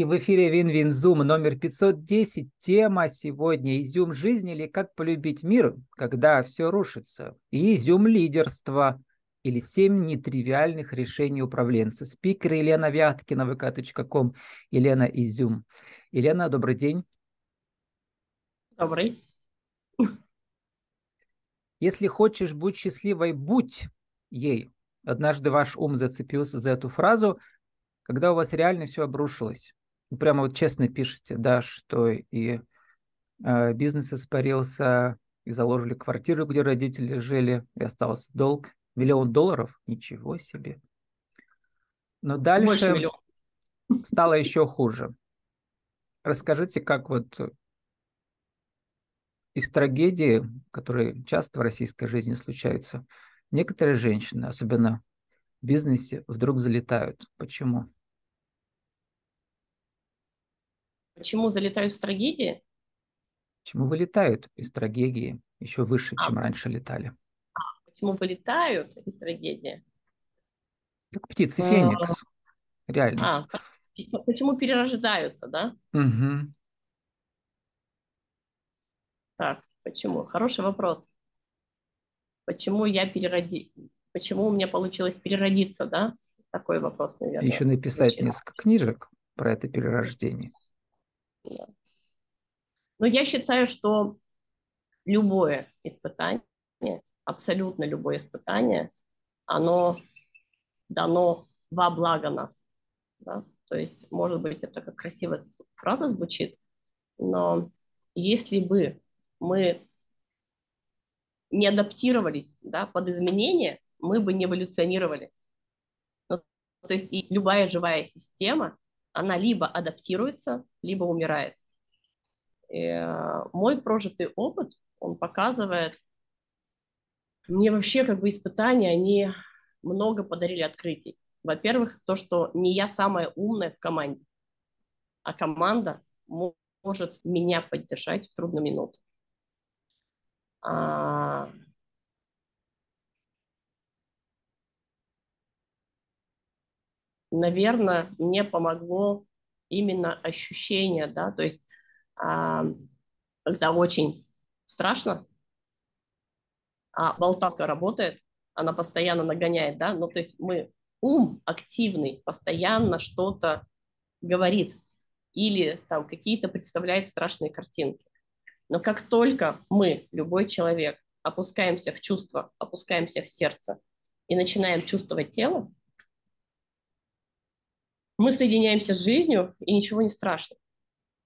И в эфире Вин-Вин-Зум номер 510. Тема сегодня «Изюм жизни» или «Как полюбить мир, когда все рушится?» И «Изюм лидерства» или «Семь нетривиальных решений управленца». Спикер Елена Вяткина, vk.com, Елена Изюм. Елена, добрый день. Добрый. Если хочешь быть счастливой, будь ей. Однажды ваш ум зацепился за эту фразу, когда у вас реально все обрушилось прямо вот честно пишете, да, что и э, бизнес испарился, и заложили квартиру, где родители жили, и остался долг. Миллион долларов? Ничего себе. Но дальше стало еще хуже. Расскажите, как вот из трагедии, которые часто в российской жизни случаются, некоторые женщины, особенно в бизнесе, вдруг залетают. Почему? Почему залетают в трагедии? Почему вылетают из трагедии еще выше, а, чем раньше летали? А, почему вылетают из трагедии? Как птицы Феникс. А, Реально. А, почему перерождаются, да? Угу. Так, почему? Хороший вопрос. Почему я перероди... Почему у меня получилось переродиться, да? Такой вопрос, наверное. Еще написать Очень. несколько книжек про это перерождение. Но я считаю, что любое испытание, абсолютно любое испытание, оно дано во благо нас. Да? То есть, может быть, это как красивая фраза звучит, но если бы мы не адаптировались да, под изменения, мы бы не эволюционировали. Ну, то есть и любая живая система, она либо адаптируется, либо умирает. И, э, мой прожитый опыт, он показывает, мне вообще как бы испытания, они много подарили открытий. Во-первых, то, что не я самая умная в команде, а команда может меня поддержать в трудную минуту. А... Наверное, мне помогло именно ощущение, да, то есть а, когда очень страшно, а болталка работает, она постоянно нагоняет, да, ну, то есть мы, ум активный, постоянно что-то говорит или там какие-то представляет страшные картинки. Но как только мы, любой человек, опускаемся в чувство, опускаемся в сердце и начинаем чувствовать тело, мы соединяемся с жизнью, и ничего не страшно.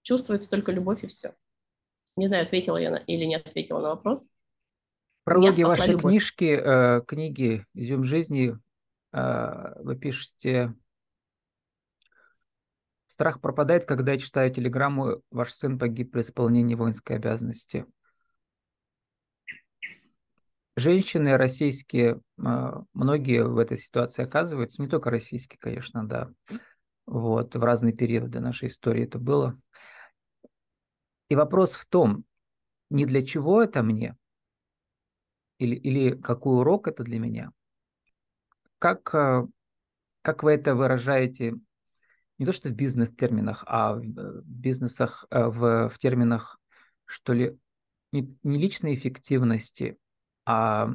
Чувствуется только любовь и все. Не знаю, ответила я на, или не ответила на вопрос. В прологе вашей любовь. книжки, э, книги «Изюм жизни» э, вы пишете «Страх пропадает, когда я читаю телеграмму, ваш сын погиб при исполнении воинской обязанности». Женщины российские, э, многие в этой ситуации оказываются, не только российские, конечно, да, вот, в разные периоды нашей истории это было. И вопрос в том, не для чего это мне, или, или какой урок это для меня, как, э, как вы это выражаете не то что в бизнес-терминах, а в э, бизнесах, э, в, в терминах, что ли, не, не личной эффективности, а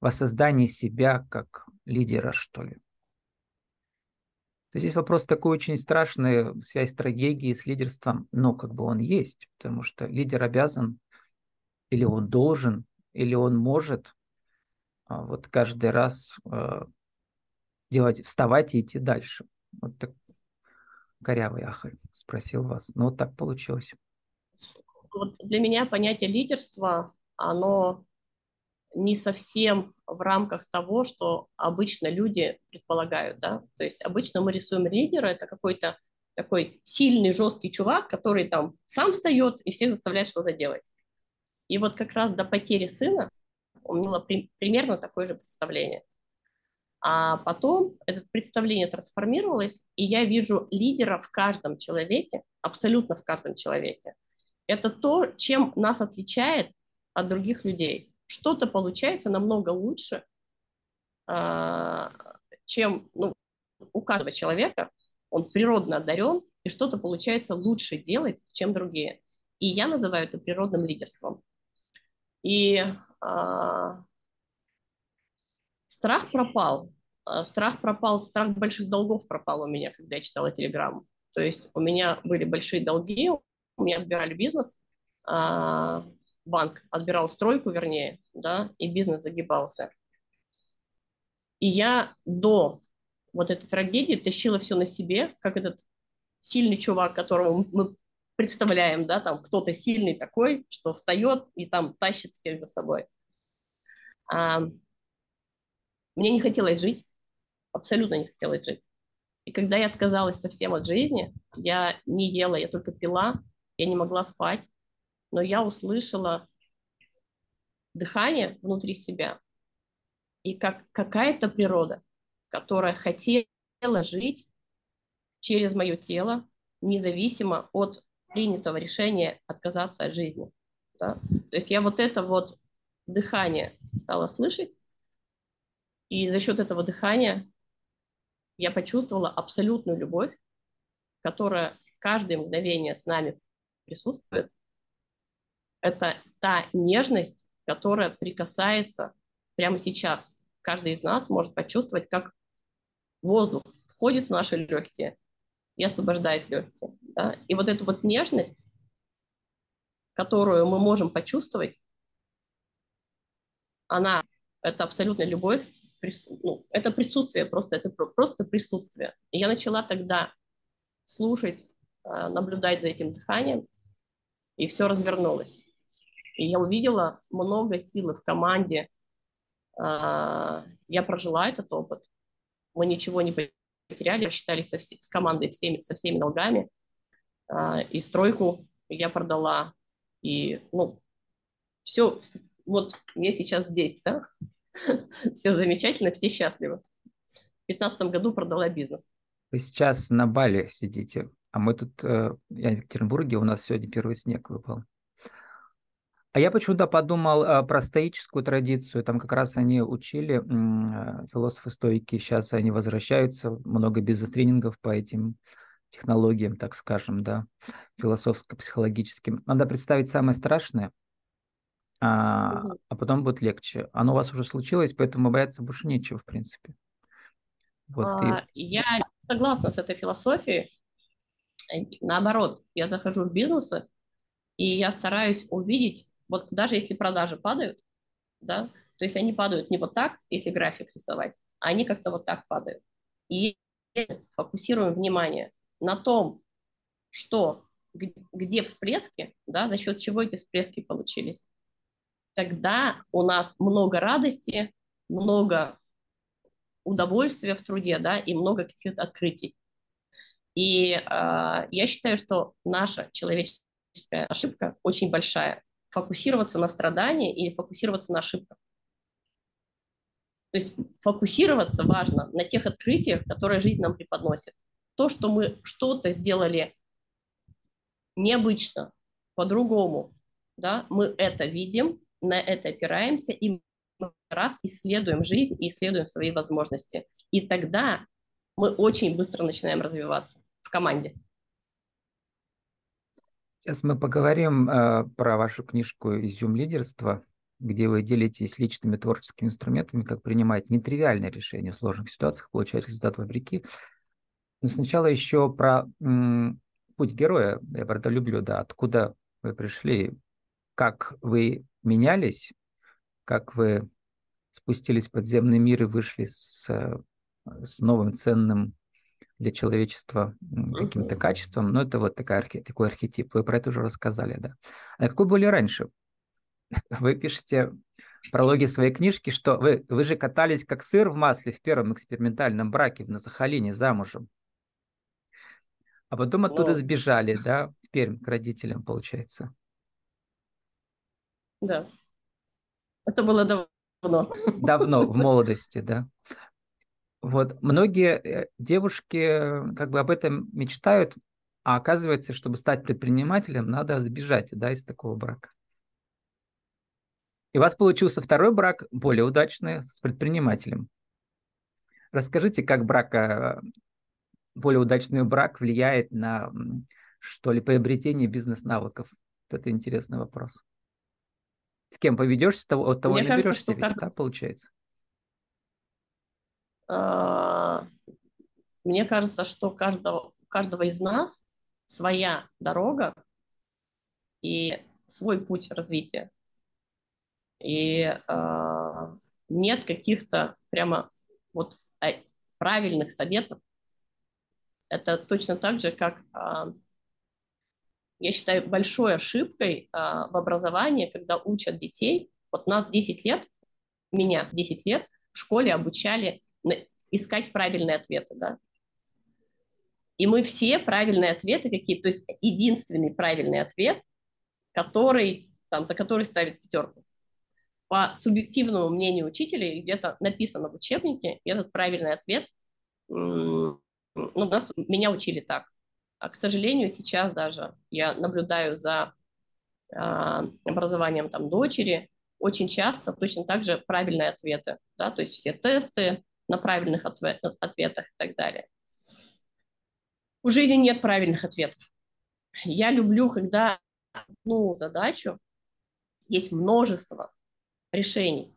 воссоздании себя как лидера, что ли. То здесь вопрос такой очень страшный, связь стратегии с лидерством, но как бы он есть, потому что лидер обязан, или он должен, или он может а, вот каждый раз э, делать, вставать и идти дальше. Вот так корявый ахай спросил вас. Ну вот так получилось. Вот для меня понятие лидерства, оно не совсем в рамках того, что обычно люди предполагают, да, то есть обычно мы рисуем лидера, это какой-то такой сильный, жесткий чувак, который там сам встает и всех заставляет что-то делать. И вот как раз до потери сына у меня было при, примерно такое же представление. А потом это представление трансформировалось, и я вижу лидера в каждом человеке, абсолютно в каждом человеке. Это то, чем нас отличает от других людей что-то получается намного лучше, а, чем ну, у каждого человека. Он природно одарен, и что-то получается лучше делать, чем другие. И я называю это природным лидерством. И а, страх пропал. А, страх пропал, страх больших долгов пропал у меня, когда я читала телеграмму. То есть у меня были большие долги, у меня отбирали бизнес, а, банк отбирал стройку, вернее, да, и бизнес загибался. И я до вот этой трагедии тащила все на себе, как этот сильный чувак, которого мы представляем, да, там кто-то сильный такой, что встает и там тащит всех за собой. А, мне не хотелось жить, абсолютно не хотелось жить. И когда я отказалась совсем от жизни, я не ела, я только пила, я не могла спать, но я услышала дыхание внутри себя, и как какая-то природа, которая хотела жить через мое тело, независимо от принятого решения отказаться от жизни. Да? То есть я вот это вот дыхание стала слышать, и за счет этого дыхания я почувствовала абсолютную любовь, которая каждое мгновение с нами присутствует. Это та нежность, которая прикасается прямо сейчас. Каждый из нас может почувствовать, как воздух входит в наши легкие и освобождает легкие. Да? И вот эту вот нежность, которую мы можем почувствовать, она, это абсолютно любовь, ну, это присутствие, просто это просто присутствие. И я начала тогда слушать, а, наблюдать за этим дыханием, и все развернулось. И я увидела много силы в команде. А, я прожила этот опыт. Мы ничего не потеряли, рассчитались со, с командой всеми, со всеми долгами. А, и стройку я продала. И, ну, все, вот я сейчас здесь, да? Все замечательно, все счастливы. В 2015 году продала бизнес. Вы сейчас на Бали сидите, а мы тут, э, я в Екатеринбурге, у нас сегодня первый снег выпал. А я почему-то подумал э, про стоическую традицию. Там как раз они учили, э, философы-стойки, сейчас они возвращаются, много бизнес-тренингов по этим технологиям, так скажем, да, философско-психологическим. Надо представить самое страшное, а, а потом будет легче. Оно у вас уже случилось, поэтому бояться больше нечего, в принципе. Вот, а, и... Я согласна с этой философией. Наоборот, я захожу в бизнесы, и я стараюсь увидеть вот даже если продажи падают, да, то есть они падают не вот так, если график рисовать, а они как-то вот так падают. И фокусируем внимание на том, что, где всплески, да, за счет чего эти всплески получились, тогда у нас много радости, много удовольствия в труде, да, и много каких-то открытий. И э, я считаю, что наша человеческая ошибка очень большая фокусироваться на страдании или фокусироваться на ошибках. То есть фокусироваться важно на тех открытиях, которые жизнь нам преподносит. То, что мы что-то сделали необычно, по-другому, да, мы это видим, на это опираемся, и мы раз исследуем жизнь и исследуем свои возможности. И тогда мы очень быстро начинаем развиваться в команде. Сейчас мы поговорим э, про вашу книжку «Изюм лидерства», где вы делитесь личными творческими инструментами, как принимать нетривиальные решения в сложных ситуациях, получать результат вопреки. Но сначала еще про м, путь героя. Я правда люблю, да, откуда вы пришли, как вы менялись, как вы спустились в подземный мир и вышли с, э, с новым ценным для человечества каким-то качеством, но это вот такая, такой архетип. Вы про это уже рассказали, да. А какой были раньше? Вы пишете в прологе своей книжки, что вы, вы же катались как сыр в масле в первом экспериментальном браке на Сахалине замужем. А потом оттуда но... сбежали, да, в Пермь к родителям, получается. Да. Это было давно. Давно, в молодости, да. Вот многие э, девушки э, как бы об этом мечтают, а оказывается, чтобы стать предпринимателем, надо сбежать да, из такого брака. И у вас получился второй брак, более удачный, с предпринимателем. Расскажите, как брак э, более удачный брак влияет на, что ли, приобретение бизнес-навыков? Вот это интересный вопрос. С кем поведешься, от того Мне наберешься, кажется, ведь, каждый... да, получается? А, мне кажется, что каждого, у каждого из нас своя дорога и свой путь развития. И э, нет каких-то прямо вот э, правильных советов. Это точно так же, как э, я считаю большой ошибкой э, в образовании, когда учат детей. Вот нас 10 лет, меня 10 лет в школе обучали искать правильные ответы, да. И мы все правильные ответы какие, то есть единственный правильный ответ, который, там, за который ставит пятерку. По субъективному мнению учителей, где-то написано в учебнике, этот правильный ответ, ну, нас, меня учили так. А, к сожалению, сейчас даже я наблюдаю за э, образованием там дочери, очень часто точно так же правильные ответы, да, то есть все тесты на правильных ответ, ответах и так далее. У жизни нет правильных ответов. Я люблю, когда одну задачу есть множество решений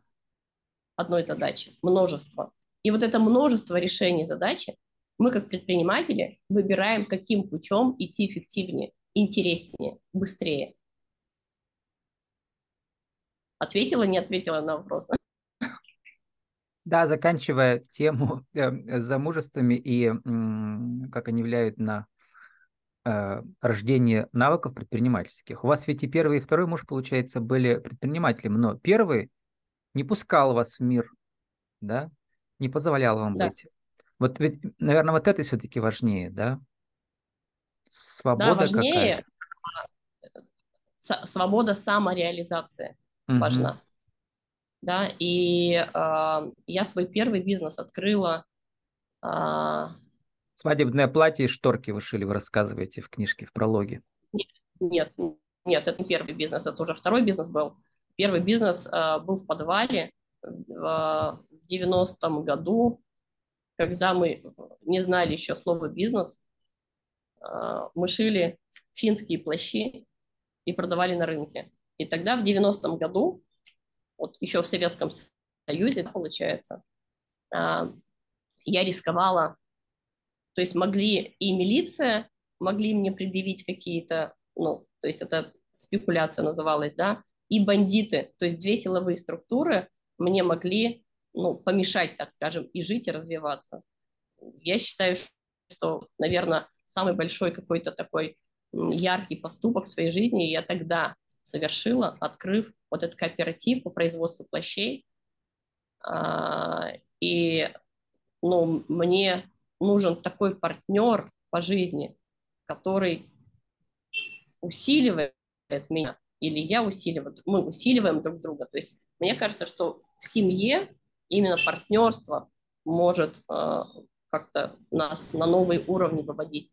одной задачи, множество. И вот это множество решений задачи мы, как предприниматели, выбираем, каким путем идти эффективнее, интереснее, быстрее. Ответила, не ответила на вопрос? Да, заканчивая тему э, замужествами и как они влияют на э, рождение навыков предпринимательских. У вас ведь и первый, и второй муж, получается, были предпринимателем, но первый не пускал вас в мир, да, не позволял вам да. быть. Вот ведь, наверное, вот это все-таки важнее, да? Свобода да, важнее. Свобода самореализации угу. важна да, и э, я свой первый бизнес открыла. Э, Свадебное платье и шторки вы шили, вы рассказываете в книжке, в прологе. Нет, нет, нет, это не первый бизнес, это уже второй бизнес был. Первый бизнес э, был в подвале в, в 90-м году, когда мы не знали еще слова бизнес. Э, мы шили финские плащи и продавали на рынке. И тогда в 90-м году вот еще в Советском Союзе, получается, а, я рисковала, то есть могли и милиция, могли мне предъявить какие-то, ну, то есть это спекуляция называлась, да, и бандиты, то есть две силовые структуры мне могли, ну, помешать, так скажем, и жить, и развиваться. Я считаю, что, наверное, самый большой какой-то такой яркий поступок в своей жизни я тогда совершила, открыв вот этот кооператив по производству плащей. А, и ну, мне нужен такой партнер по жизни, который усиливает меня, или я усиливаю, мы усиливаем друг друга. То есть мне кажется, что в семье именно партнерство может э, как-то нас на новые уровни выводить.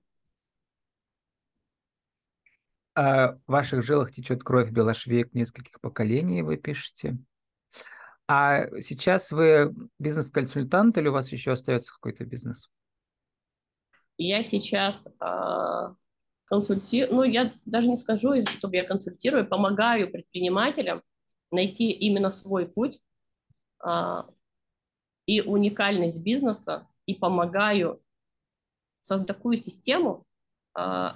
А в ваших жилах течет кровь белошвейк нескольких поколений, вы пишете. А сейчас вы бизнес-консультант или у вас еще остается какой-то бизнес? Я сейчас э, консультирую, ну я даже не скажу, чтобы я консультирую, помогаю предпринимателям найти именно свой путь э, и уникальность бизнеса, и помогаю создать такую систему,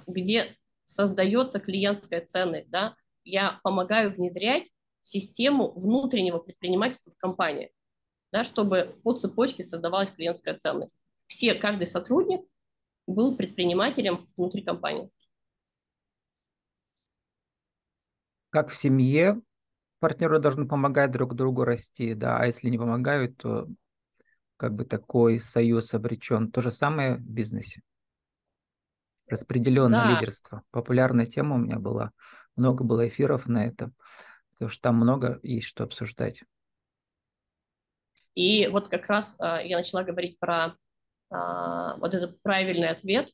где создается клиентская ценность, да, я помогаю внедрять систему внутреннего предпринимательства в компании, да, чтобы по цепочке создавалась клиентская ценность. Все, каждый сотрудник был предпринимателем внутри компании. Как в семье партнеры должны помогать друг другу расти, да, а если не помогают, то как бы такой союз обречен. То же самое в бизнесе распределенное да. лидерство. Популярная тема у меня была. Много было эфиров на это, потому что там много есть что обсуждать. И вот как раз э, я начала говорить про э, вот этот правильный ответ,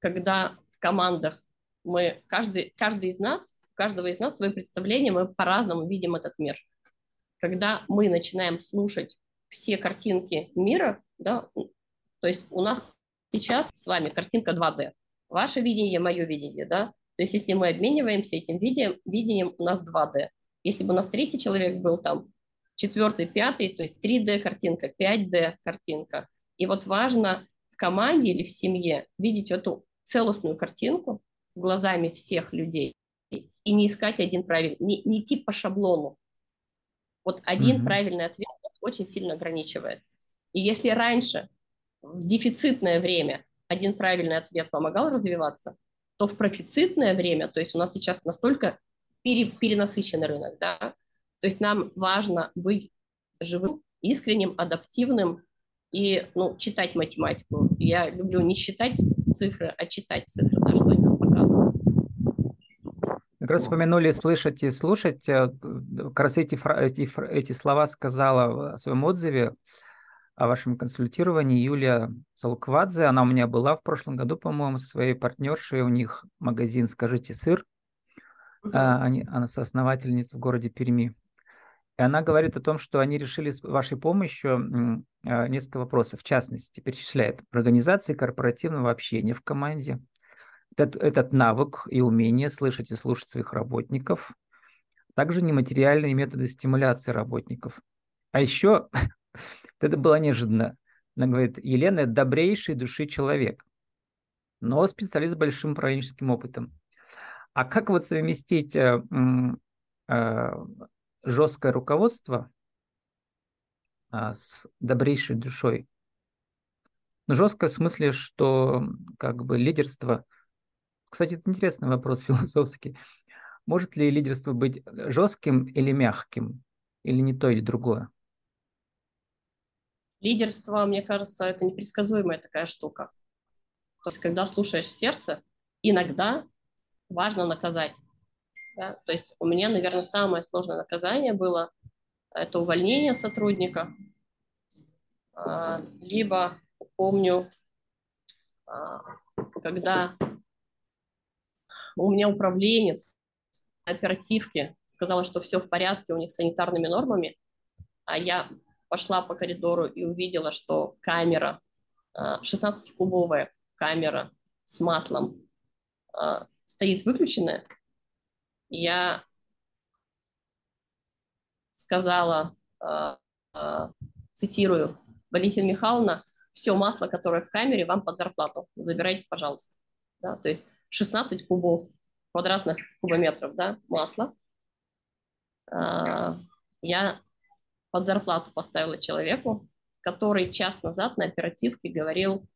когда в командах мы, каждый, каждый из нас, у каждого из нас свое представление, мы по-разному видим этот мир. Когда мы начинаем слушать все картинки мира, да, то есть у нас сейчас с вами картинка 2D. Ваше видение, мое видение, да? То есть если мы обмениваемся этим видением, видением у нас 2D. Если бы у нас третий человек был там, четвертый, пятый, то есть 3D картинка, 5D картинка. И вот важно в команде или в семье видеть эту целостную картинку глазами всех людей и не искать один правильный, не, не идти по шаблону. Вот один mm-hmm. правильный ответ очень сильно ограничивает. И если раньше в дефицитное время один правильный ответ помогал развиваться, то в профицитное время, то есть у нас сейчас настолько пере, перенасыщенный рынок, да, то есть нам важно быть живым, искренним, адаптивным и ну, читать математику. Я люблю не считать цифры, а читать цифры, да, что они нам показывают. Как раз упомянули слышать и слушать. Э, как раз эти, эти, эти слова сказала в своем отзыве о вашем консультировании Юлия Салуквадзе. Она у меня была в прошлом году, по-моему, со своей партнершей. У них магазин «Скажите сыр». Uh-huh. Они, она соосновательница в городе Перми. И она говорит о том, что они решили с вашей помощью а, несколько вопросов. В частности, перечисляет организации корпоративного общения в команде, этот, этот навык и умение слышать и слушать своих работников, также нематериальные методы стимуляции работников. А еще Это было неожиданно. Она говорит, Елена – добрейший души человек, но специалист с большим управленческим опытом. А как вот совместить э, э, жесткое руководство э, с добрейшей душой? Ну, жесткое в смысле, что как бы лидерство... Кстати, это интересный вопрос философский. Может ли лидерство быть жестким или мягким? Или не то, или другое? Лидерство, мне кажется, это непредсказуемая такая штука. То есть, когда слушаешь сердце, иногда важно наказать. Да? То есть у меня, наверное, самое сложное наказание было это увольнение сотрудника, а, либо помню, а, когда у меня управленец оперативки сказала, что все в порядке у них с санитарными нормами, а я пошла по коридору и увидела, что камера, 16-кубовая а, камера с маслом а, стоит выключенная, я сказала, а, цитирую, Валентина Михайловна, все масло, которое в камере, вам под зарплату. Забирайте, пожалуйста. Да, то есть 16 кубов, квадратных кубометров да, масла. Я под зарплату поставила человеку, который час назад на оперативке говорил,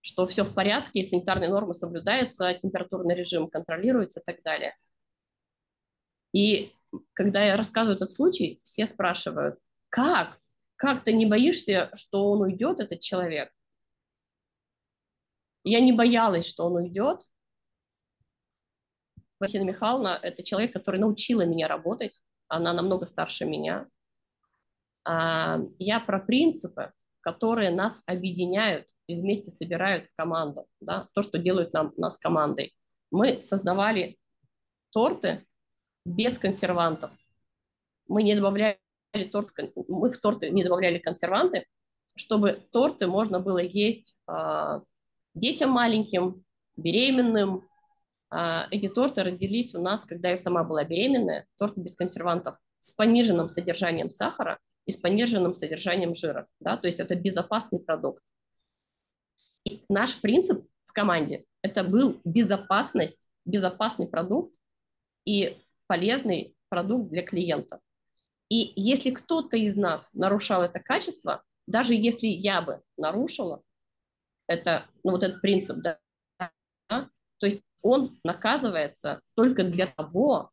что все в порядке, санитарные нормы соблюдаются, температурный режим контролируется и так далее. И когда я рассказываю этот случай, все спрашивают, как? Как ты не боишься, что он уйдет, этот человек? Я не боялась, что он уйдет. Василина Михайловна – это человек, который научила меня работать она намного старше меня. А, я про принципы, которые нас объединяют и вместе собирают в команду, да, то, что делают нам, нас командой. Мы создавали торты без консервантов. Мы не добавляли торт, мы в торты не добавляли консерванты, чтобы торты можно было есть э, детям маленьким, беременным, а, эти торты родились у нас, когда я сама была беременная, торты без консервантов с пониженным содержанием сахара и с пониженным содержанием жира. Да? То есть это безопасный продукт. И наш принцип в команде – это был безопасность, безопасный продукт и полезный продукт для клиента. И если кто-то из нас нарушал это качество, даже если я бы нарушила это, ну, вот этот принцип, да, то есть он наказывается только для того,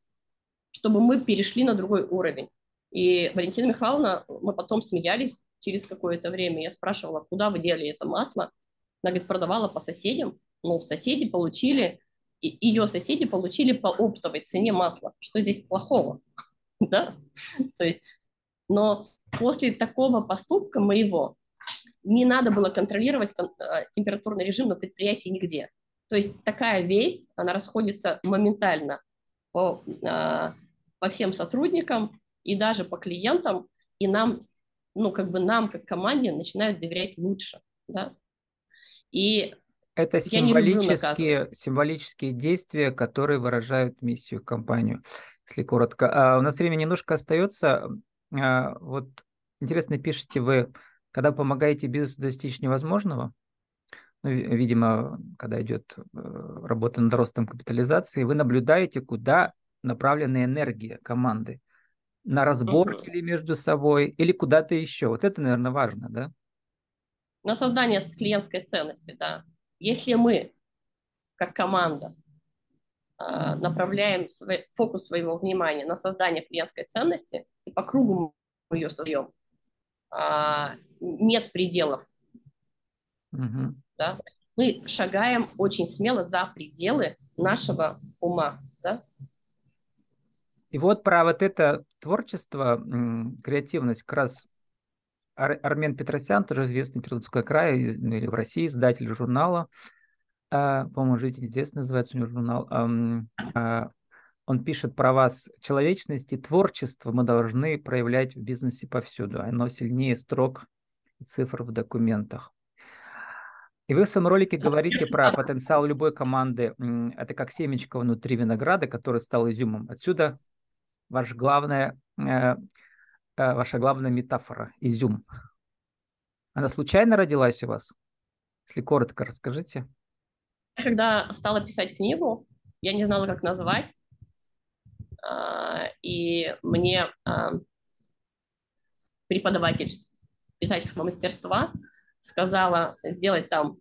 чтобы мы перешли на другой уровень. И Валентина Михайловна, мы потом смеялись через какое-то время. Я спрашивала, куда вы дели это масло? Она говорит, продавала по соседям. Ну, соседи получили, ее соседи получили по оптовой цене масла. Что здесь плохого? Да? То есть, но после такого поступка моего не надо было контролировать э, температурный режим на предприятии нигде. То есть такая весть, она расходится моментально по, а, по всем сотрудникам и даже по клиентам, и нам, ну, как бы нам, как команде, начинают доверять лучше, да. И это символические, символические действия, которые выражают миссию компанию, если коротко. А у нас время немножко остается. А, вот интересно, пишете вы, когда помогаете бизнесу достичь невозможного, ну, видимо, когда идет э, работа над ростом капитализации, вы наблюдаете, куда направлена энергия команды. На разборки ли между собой или куда-то еще. Вот это, наверное, важно, да? На создание клиентской ценности, да. Если мы, как команда, а, направляем свой, фокус своего внимания на создание клиентской ценности и по кругу мы ее создаем, а, нет пределов. Угу. Да? Мы шагаем очень смело за пределы нашего ума. Да? И вот про вот это творчество, креативность, как раз Ар- Армен Петросян, тоже известный Пермский край, ну, или в России, издатель журнала, а, по-моему, «Жить интересно» называется у него журнал, а, он пишет про вас, человечность и творчество мы должны проявлять в бизнесе повсюду, оно сильнее строк и цифр в документах. И вы в своем ролике говорите про потенциал любой команды. Это как семечко внутри винограда, который стал изюмом. Отсюда ваш главная, э, э, ваша главная метафора – изюм. Она случайно родилась у вас? Если коротко расскажите. Когда стала писать книгу, я не знала, как назвать. А, и мне а, преподаватель писательского мастерства сказала сделать там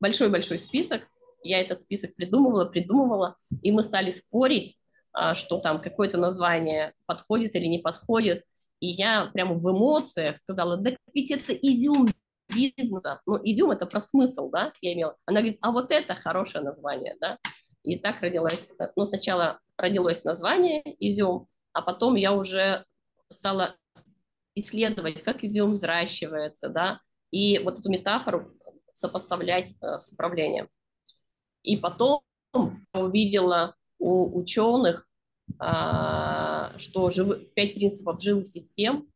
большой-большой список. Я этот список придумывала, придумывала, и мы стали спорить, а, что там какое-то название подходит или не подходит. И я прямо в эмоциях сказала, да ведь это изюм бизнеса. Ну, изюм – это про смысл, да, я имела. Она говорит, а вот это хорошее название, да. И так родилось, ну, сначала родилось название изюм, а потом я уже стала исследовать, как изюм взращивается, да, и вот эту метафору сопоставлять э, с управлением. И потом увидела у ученых, э, что живы, пять принципов живых систем,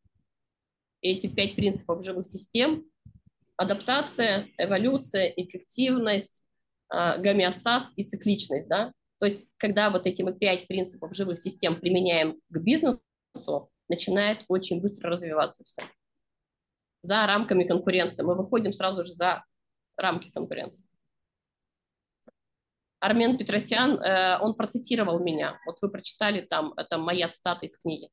эти пять принципов живых систем – адаптация, эволюция, эффективность, э, гомеостаз и цикличность, да, то есть, когда вот эти мы пять принципов живых систем применяем к бизнесу, начинает очень быстро развиваться все. За рамками конкуренции. Мы выходим сразу же за рамки конкуренции. Армен Петросян, э, он процитировал меня. Вот вы прочитали там, это моя цитата из книги.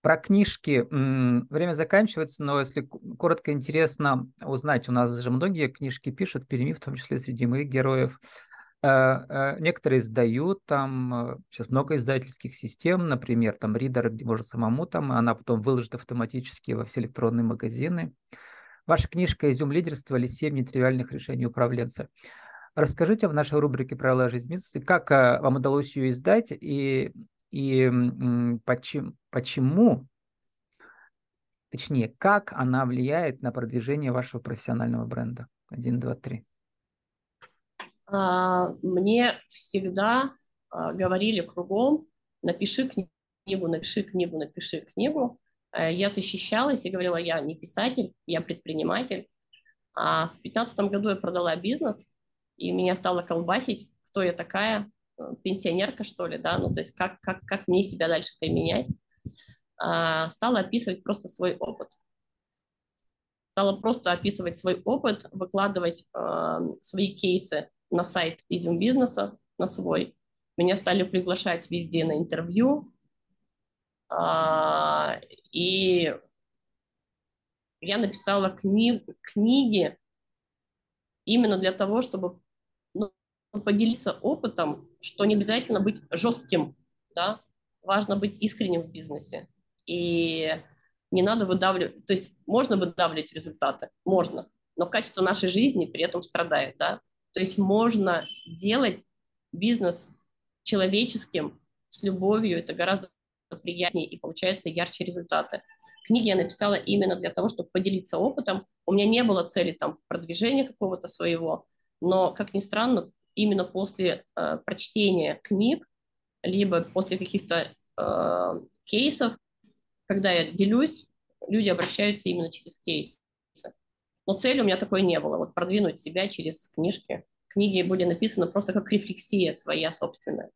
Про книжки. Время заканчивается, но если коротко интересно узнать, у нас же многие книжки пишут, Переми, в том числе среди моих героев. Э, э, некоторые издают, там сейчас э, много издательских систем, например, там Reader, можно самому там, она потом выложит автоматически во все электронные магазины. Ваша книжка «Изюм лидерства. или семь нетривиальных решений управленца». Расскажите в нашей рубрике «Правила жизни бизнеса», как вам удалось ее издать и, и почему, почему, точнее, как она влияет на продвижение вашего профессионального бренда? Один, два, три. А, мне всегда а, говорили кругом, напиши книгу, напиши книгу, напиши книгу. А, я защищалась и говорила, я не писатель, я предприниматель. А в 2015 году я продала бизнес, и меня стало колбасить, кто я такая, э, пенсионерка, что ли, да, ну, то есть как, как, как мне себя дальше применять. Стала описывать просто свой опыт. Стала просто описывать свой опыт, выкладывать э, свои кейсы на сайт Изюм бизнеса, на свой. Меня стали приглашать везде на интервью. А, и я написала кни книги именно для того, чтобы ну, поделиться опытом, что не обязательно быть жестким, да, важно быть искренним в бизнесе. И не надо выдавливать, то есть можно выдавливать результаты, можно, но качество нашей жизни при этом страдает, да. То есть можно делать бизнес человеческим, с любовью, это гораздо приятнее и получаются ярче результаты. Книги я написала именно для того, чтобы поделиться опытом. У меня не было цели там продвижения какого-то своего, но, как ни странно, именно после э, прочтения книг, либо после каких-то э, кейсов, когда я делюсь, люди обращаются именно через кейсы. Но цели у меня такой не было, вот продвинуть себя через книжки. Книги были написаны просто как рефлексия своя собственная.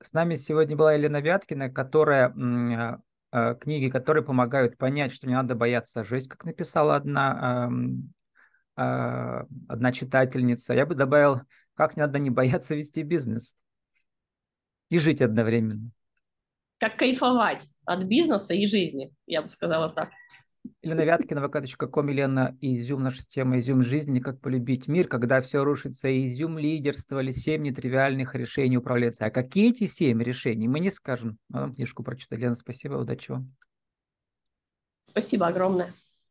С нами сегодня была Елена Вяткина, которая а, а, книги, которые помогают понять, что не надо бояться жить, как написала одна, а, одна читательница. Я бы добавил, как не надо не бояться вести бизнес и жить одновременно. Как кайфовать от бизнеса и жизни, я бы сказала так. Елена Вяткина, vk.com, Елена Изюм, наша тема Изюм жизни, как полюбить мир, когда все рушится, Изюм лидерство или семь нетривиальных решений управляться. А какие эти семь решений, мы не скажем. Вам книжку прочитали. Лена, спасибо, удачи вам. Спасибо огромное.